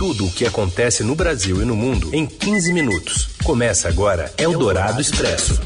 Tudo o que acontece no Brasil e no mundo em 15 minutos. Começa agora Eldorado Expresso.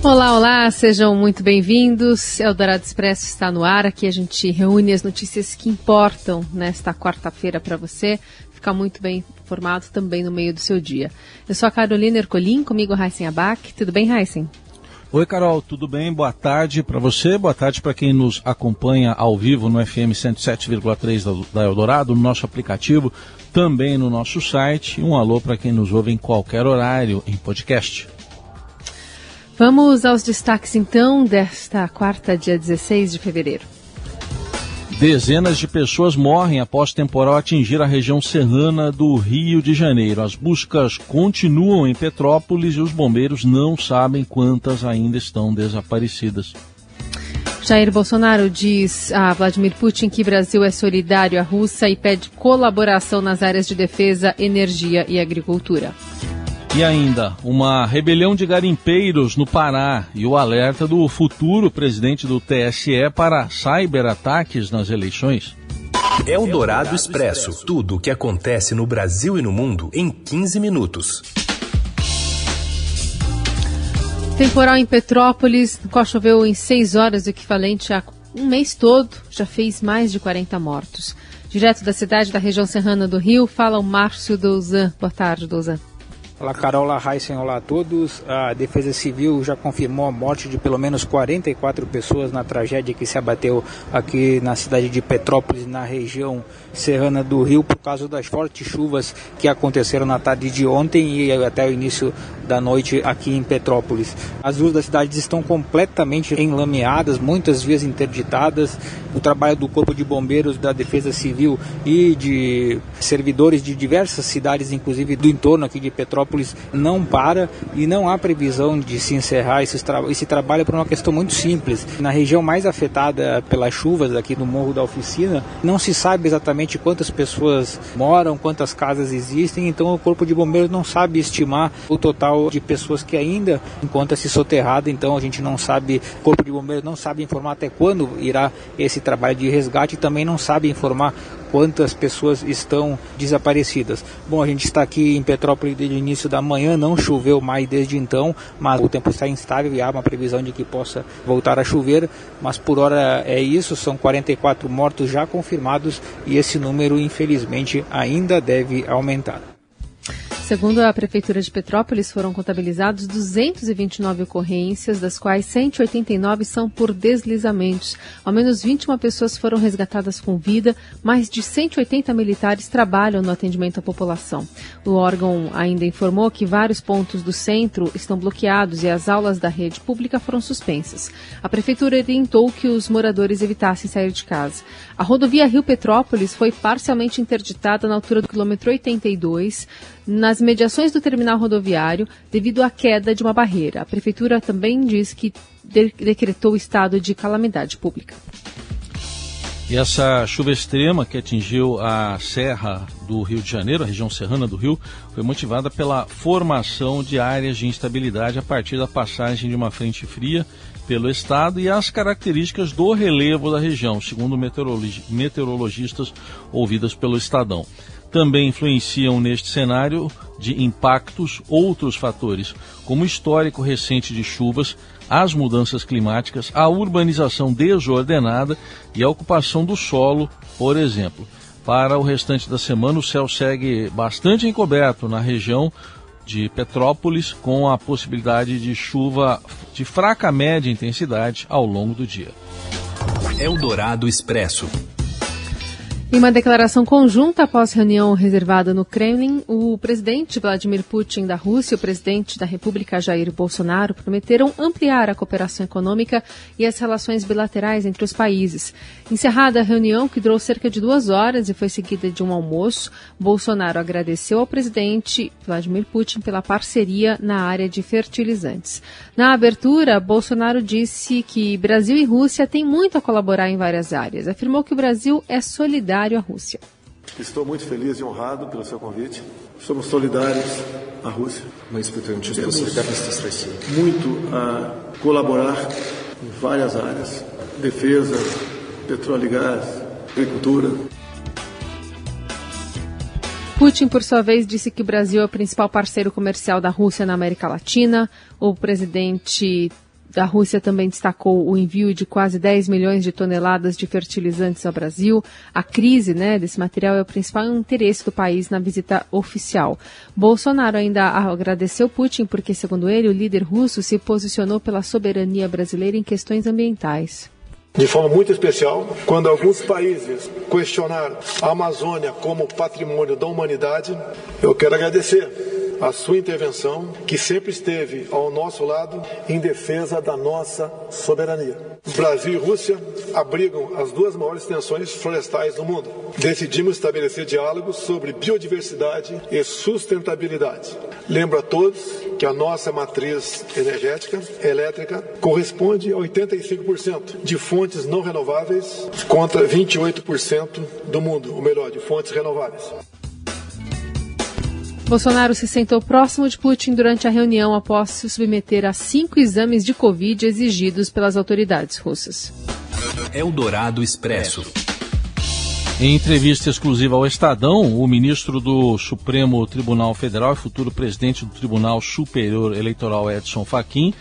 Olá, olá, sejam muito bem-vindos. Eldorado Expresso está no ar. Aqui a gente reúne as notícias que importam nesta quarta-feira para você ficar muito bem informado também no meio do seu dia. Eu sou a Carolina Ercolim, comigo Heisen Abac. Tudo bem, Heisen? Oi, Carol, tudo bem? Boa tarde para você, boa tarde para quem nos acompanha ao vivo no FM 107,3 da Eldorado, no nosso aplicativo, também no nosso site. Um alô para quem nos ouve em qualquer horário em podcast. Vamos aos destaques então desta quarta, dia 16 de fevereiro. Dezenas de pessoas morrem após temporal atingir a região serrana do Rio de Janeiro. As buscas continuam em Petrópolis e os bombeiros não sabem quantas ainda estão desaparecidas. Jair Bolsonaro diz a Vladimir Putin que Brasil é solidário à Rússia e pede colaboração nas áreas de defesa, energia e agricultura. E ainda, uma rebelião de garimpeiros no Pará e o alerta do futuro presidente do TSE para cyberataques nas eleições. É o Dourado Expresso. Tudo o que acontece no Brasil e no mundo em 15 minutos. Temporal em Petrópolis, qual choveu em 6 horas, o equivalente a um mês todo, já fez mais de 40 mortos. Direto da cidade da região serrana do Rio, fala o Márcio Douzan. Boa tarde, Douzan. Olá, Carol, olá, Heisen, olá a todos. A Defesa Civil já confirmou a morte de pelo menos 44 pessoas na tragédia que se abateu aqui na cidade de Petrópolis, na região serrana do Rio, por causa das fortes chuvas que aconteceram na tarde de ontem e até o início da noite aqui em Petrópolis. As ruas da cidade estão completamente enlameadas, muitas vias interditadas. O trabalho do Corpo de Bombeiros, da Defesa Civil e de servidores de diversas cidades, inclusive do entorno aqui de Petrópolis, Petrópolis não para e não há previsão de se encerrar esse, tra esse trabalho por uma questão muito simples. Na região mais afetada pelas chuvas aqui no Morro da Oficina, não se sabe exatamente quantas pessoas moram, quantas casas existem, então o Corpo de Bombeiros não sabe estimar o total de pessoas que ainda encontra-se soterrada, então a gente não sabe, o Corpo de Bombeiros não sabe informar até quando irá esse trabalho de resgate e também não sabe informar quantas pessoas estão desaparecidas. Bom, a gente está aqui em Petrópolis desde o início da manhã, não choveu mais desde então, mas o tempo está instável e há uma previsão de que possa voltar a chover, mas por hora é isso, são 44 mortos já confirmados e esse número infelizmente ainda deve aumentar. Segundo a Prefeitura de Petrópolis, foram contabilizados 229 ocorrências, das quais 189 são por deslizamentos. Ao menos 21 pessoas foram resgatadas com vida, mais de 180 militares trabalham no atendimento à população. O órgão ainda informou que vários pontos do centro estão bloqueados e as aulas da rede pública foram suspensas. A Prefeitura orientou que os moradores evitassem sair de casa. A rodovia Rio-Petrópolis foi parcialmente interditada na altura do quilômetro 82, nas mediações do terminal rodoviário devido à queda de uma barreira. A prefeitura também diz que de decretou estado de calamidade pública. E essa chuva extrema que atingiu a serra do Rio de Janeiro, a região serrana do Rio, foi motivada pela formação de áreas de instabilidade a partir da passagem de uma frente fria pelo estado e as características do relevo da região, segundo meteorologistas ouvidas pelo Estadão também influenciam neste cenário de impactos outros fatores, como o histórico recente de chuvas, as mudanças climáticas, a urbanização desordenada e a ocupação do solo, por exemplo. Para o restante da semana, o céu segue bastante encoberto na região de Petrópolis, com a possibilidade de chuva de fraca média intensidade ao longo do dia. Eldorado Expresso. Em uma declaração conjunta após reunião reservada no Kremlin, o presidente Vladimir Putin da Rússia e o presidente da República Jair Bolsonaro prometeram ampliar a cooperação econômica e as relações bilaterais entre os países. Encerrada a reunião, que durou cerca de duas horas e foi seguida de um almoço, Bolsonaro agradeceu ao presidente Vladimir Putin pela parceria na área de fertilizantes. Na abertura, Bolsonaro disse que Brasil e Rússia têm muito a colaborar em várias áreas. Afirmou que o Brasil é solidário solidário à Rússia. Estou muito feliz e honrado pelo seu convite. Somos solidários à Rússia. Temos muito a colaborar em várias áreas: defesa, petróleo e gás, agricultura. Putin, por sua vez, disse que o Brasil é o principal parceiro comercial da Rússia na América Latina. O presidente da Rússia também destacou o envio de quase 10 milhões de toneladas de fertilizantes ao Brasil. A crise né, desse material é o principal interesse do país na visita oficial. Bolsonaro ainda agradeceu Putin porque, segundo ele, o líder russo se posicionou pela soberania brasileira em questões ambientais de forma muito especial, quando alguns países questionaram a Amazônia como patrimônio da humanidade, eu quero agradecer a sua intervenção, que sempre esteve ao nosso lado em defesa da nossa soberania. Brasil e Rússia abrigam as duas maiores tensões florestais do mundo. Decidimos estabelecer diálogos sobre biodiversidade e sustentabilidade. Lembro a todos que a nossa matriz energética elétrica corresponde a 85% de fontes não renováveis contra 28% do mundo, ou melhor, de fontes renováveis. Bolsonaro se sentou próximo de Putin durante a reunião após se submeter a cinco exames de Covid exigidos pelas autoridades russas. Eldorado Expresso. Em entrevista exclusiva ao Estadão, o ministro do Supremo Tribunal Federal e futuro presidente do Tribunal Superior Eleitoral Edson Fachin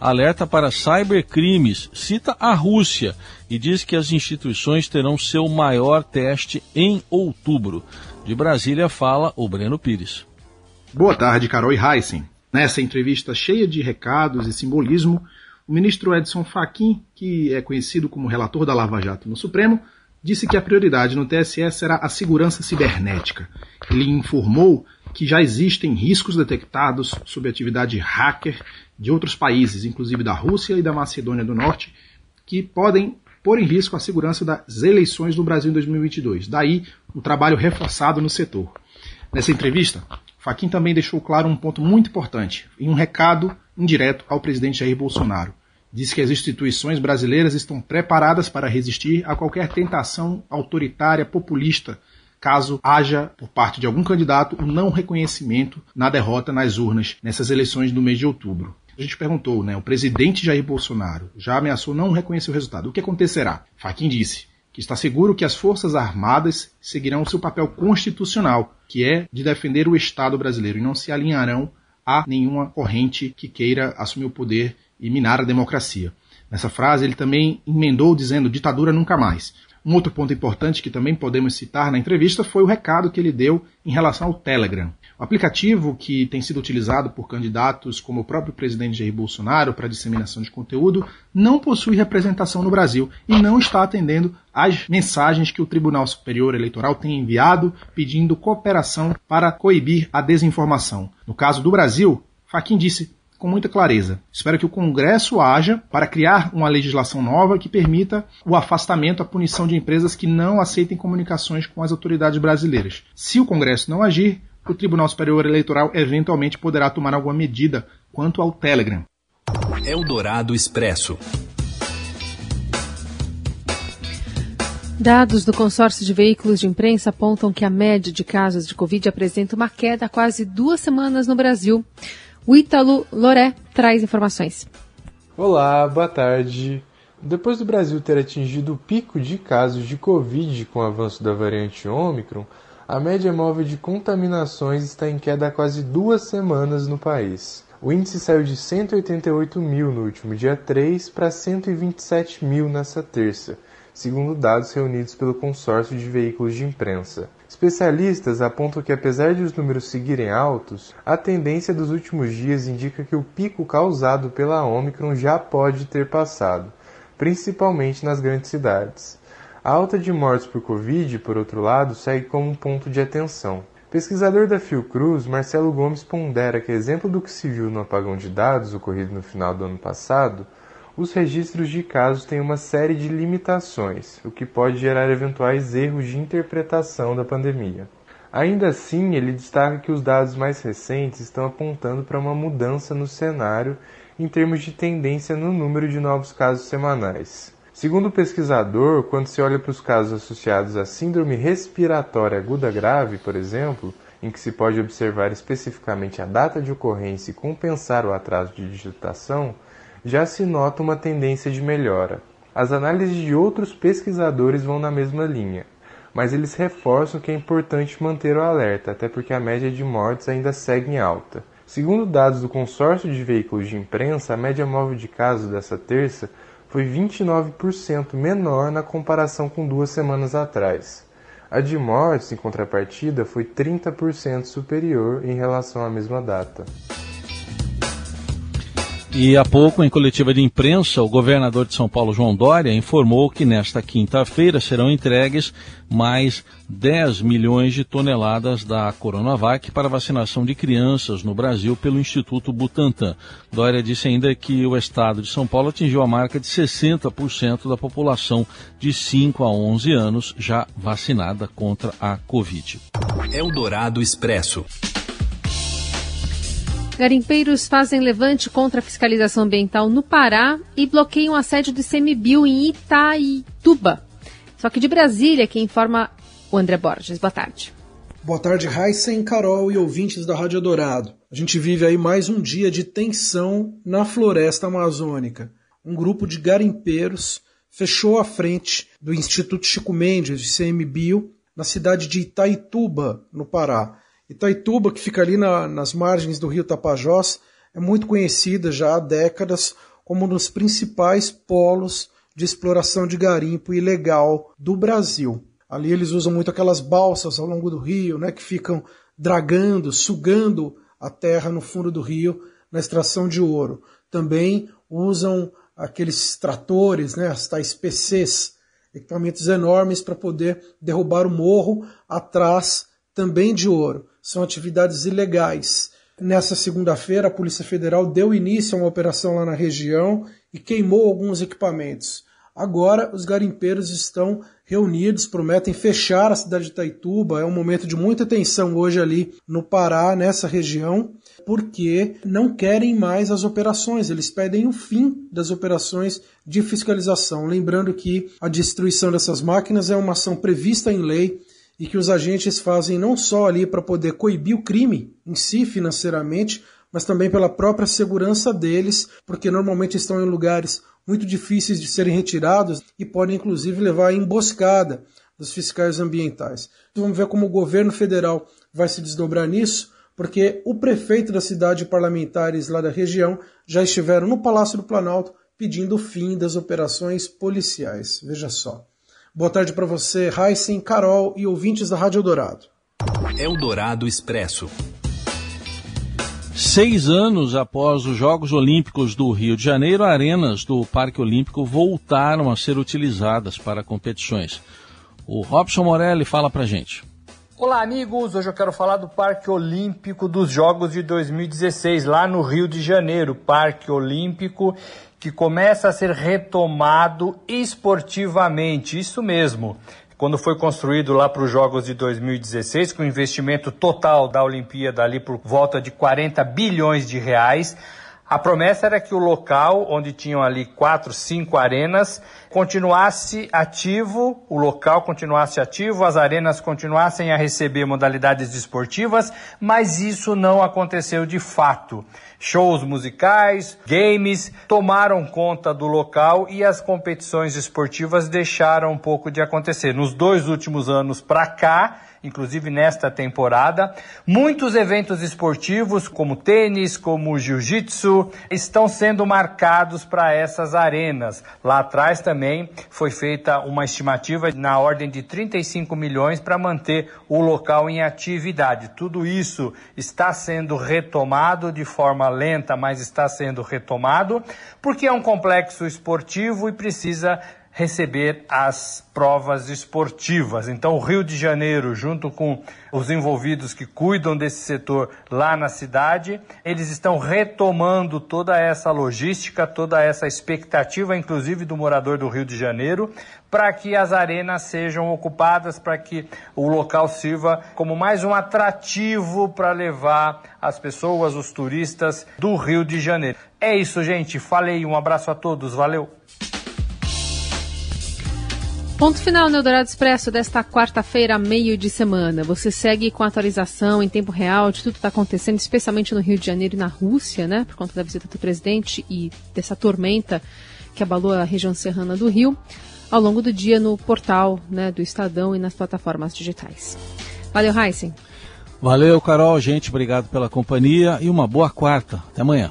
alerta para cybercrimes, cita a Rússia e diz que as instituições terão seu maior teste em outubro. De Brasília fala o Breno Pires. Boa tarde, Carol e Heisen. Nessa entrevista cheia de recados e simbolismo, o ministro Edson Fachin, que é conhecido como relator da Lava Jato no Supremo, disse que a prioridade no TSE será a segurança cibernética. Ele informou que já existem riscos detectados sob atividade hacker de outros países, inclusive da Rússia e da Macedônia do Norte, que podem pôr em risco a segurança das eleições no Brasil em 2022. Daí o trabalho reforçado no setor. Nessa entrevista, Faquin também deixou claro um ponto muito importante e um recado indireto ao presidente Jair Bolsonaro. Diz que as instituições brasileiras estão preparadas para resistir a qualquer tentação autoritária, populista, caso haja, por parte de algum candidato, o um não reconhecimento na derrota nas urnas nessas eleições do mês de outubro. A gente perguntou, né? O presidente Jair Bolsonaro já ameaçou não reconhecer o resultado. O que acontecerá? Faquin disse: que está seguro que as Forças Armadas seguirão seu papel constitucional, que é de defender o Estado brasileiro, e não se alinharão a nenhuma corrente que queira assumir o poder e minar a democracia. Nessa frase, ele também emendou dizendo ditadura nunca mais. Um outro ponto importante que também podemos citar na entrevista foi o recado que ele deu em relação ao Telegram. O aplicativo que tem sido utilizado por candidatos como o próprio presidente Jair Bolsonaro para disseminação de conteúdo não possui representação no Brasil e não está atendendo às mensagens que o Tribunal Superior Eleitoral tem enviado pedindo cooperação para coibir a desinformação. No caso do Brasil, Faquin disse com muita clareza. Espero que o Congresso haja para criar uma legislação nova que permita o afastamento, a punição de empresas que não aceitem comunicações com as autoridades brasileiras. Se o Congresso não agir, o Tribunal Superior Eleitoral eventualmente poderá tomar alguma medida quanto ao Telegram. Eldorado Expresso. Dados do consórcio de veículos de imprensa apontam que a média de casos de Covid apresenta uma queda há quase duas semanas no Brasil. O Ítalo Loré traz informações. Olá, boa tarde. Depois do Brasil ter atingido o pico de casos de Covid com o avanço da variante Ômicron, a média móvel de contaminações está em queda há quase duas semanas no país. O índice saiu de 188 mil no último dia 3 para 127 mil nesta terça, segundo dados reunidos pelo consórcio de veículos de imprensa. Especialistas apontam que, apesar de os números seguirem altos, a tendência dos últimos dias indica que o pico causado pela Omicron já pode ter passado, principalmente nas grandes cidades. A alta de mortes por Covid, por outro lado, segue como um ponto de atenção. Pesquisador da Fiocruz, Marcelo Gomes pondera que, exemplo do que se viu no apagão de dados ocorrido no final do ano passado, os registros de casos têm uma série de limitações, o que pode gerar eventuais erros de interpretação da pandemia. Ainda assim, ele destaca que os dados mais recentes estão apontando para uma mudança no cenário em termos de tendência no número de novos casos semanais. Segundo o pesquisador, quando se olha para os casos associados à síndrome respiratória aguda grave, por exemplo, em que se pode observar especificamente a data de ocorrência e compensar o atraso de digitação, já se nota uma tendência de melhora. As análises de outros pesquisadores vão na mesma linha. mas eles reforçam que é importante manter o alerta, até porque a média de mortes ainda segue em alta. Segundo dados do consórcio de veículos de imprensa, a média móvel de casos dessa terça foi 29% menor na comparação com duas semanas atrás. A de mortes, em contrapartida, foi 30% superior em relação à mesma data. E há pouco, em coletiva de imprensa, o governador de São Paulo, João Dória, informou que nesta quinta-feira serão entregues mais 10 milhões de toneladas da Coronavac para vacinação de crianças no Brasil pelo Instituto Butantan. Dória disse ainda que o estado de São Paulo atingiu a marca de 60% da população de 5 a 11 anos já vacinada contra a Covid. Eldorado Expresso. Garimpeiros fazem levante contra a fiscalização ambiental no Pará e bloqueiam a sede do ICMBio em Itaituba. Só que de Brasília, quem informa o André Borges. Boa tarde. Boa tarde, Heisen, Carol e ouvintes da Rádio Dourado. A gente vive aí mais um dia de tensão na floresta amazônica. Um grupo de garimpeiros fechou a frente do Instituto Chico Mendes, de ICMBio, na cidade de Itaituba, no Pará. Itaituba, que fica ali na, nas margens do rio Tapajós, é muito conhecida já há décadas como um dos principais polos de exploração de garimpo ilegal do Brasil. Ali eles usam muito aquelas balsas ao longo do rio, né, que ficam dragando, sugando a terra no fundo do rio na extração de ouro. Também usam aqueles tratores, né, as tais PCs, equipamentos enormes para poder derrubar o morro atrás também de ouro são atividades ilegais. Nessa segunda-feira, a Polícia Federal deu início a uma operação lá na região e queimou alguns equipamentos. Agora, os garimpeiros estão reunidos, prometem fechar a cidade de Itaituba. É um momento de muita tensão hoje ali no Pará, nessa região, porque não querem mais as operações. Eles pedem o fim das operações de fiscalização. Lembrando que a destruição dessas máquinas é uma ação prevista em lei e que os agentes fazem não só ali para poder coibir o crime em si financeiramente, mas também pela própria segurança deles, porque normalmente estão em lugares muito difíceis de serem retirados e podem inclusive levar à emboscada dos fiscais ambientais. Então, vamos ver como o governo federal vai se desdobrar nisso, porque o prefeito da cidade e parlamentares lá da região já estiveram no Palácio do Planalto pedindo o fim das operações policiais. Veja só. Boa tarde para você, Heisen, Carol e ouvintes da Rádio Dourado. Eldorado Expresso. Seis anos após os Jogos Olímpicos do Rio de Janeiro, arenas do Parque Olímpico voltaram a ser utilizadas para competições. O Robson Morelli fala para gente. Olá, amigos! Hoje eu quero falar do Parque Olímpico dos Jogos de 2016, lá no Rio de Janeiro. Parque Olímpico que começa a ser retomado esportivamente, isso mesmo. Quando foi construído lá para os Jogos de 2016, com investimento total da Olimpíada ali por volta de 40 bilhões de reais, a promessa era que o local, onde tinham ali quatro, cinco arenas, continuasse ativo, o local continuasse ativo, as arenas continuassem a receber modalidades esportivas, mas isso não aconteceu de fato. Shows musicais, games tomaram conta do local e as competições esportivas deixaram um pouco de acontecer. Nos dois últimos anos para cá, inclusive nesta temporada. Muitos eventos esportivos, como tênis, como jiu-jitsu, estão sendo marcados para essas arenas. Lá atrás também foi feita uma estimativa na ordem de 35 milhões para manter o local em atividade. Tudo isso está sendo retomado de forma lenta, mas está sendo retomado, porque é um complexo esportivo e precisa receber as provas esportivas. Então, o Rio de Janeiro, junto com os envolvidos que cuidam desse setor lá na cidade, eles estão retomando toda essa logística, toda essa expectativa, inclusive do morador do Rio de Janeiro, para que as arenas sejam ocupadas, para que o local sirva como mais um atrativo para levar as pessoas, os turistas do Rio de Janeiro. É isso, gente. Falei. Um abraço a todos. Valeu. Ponto final no Eldorado Expresso desta quarta-feira, meio de semana. Você segue com a atualização em tempo real de tudo que está acontecendo, especialmente no Rio de Janeiro e na Rússia, né? Por conta da visita do presidente e dessa tormenta que abalou a região serrana do Rio. ao longo do dia no portal né, do Estadão e nas plataformas digitais. Valeu, Heisen. Valeu, Carol. Gente, obrigado pela companhia e uma boa quarta. Até amanhã.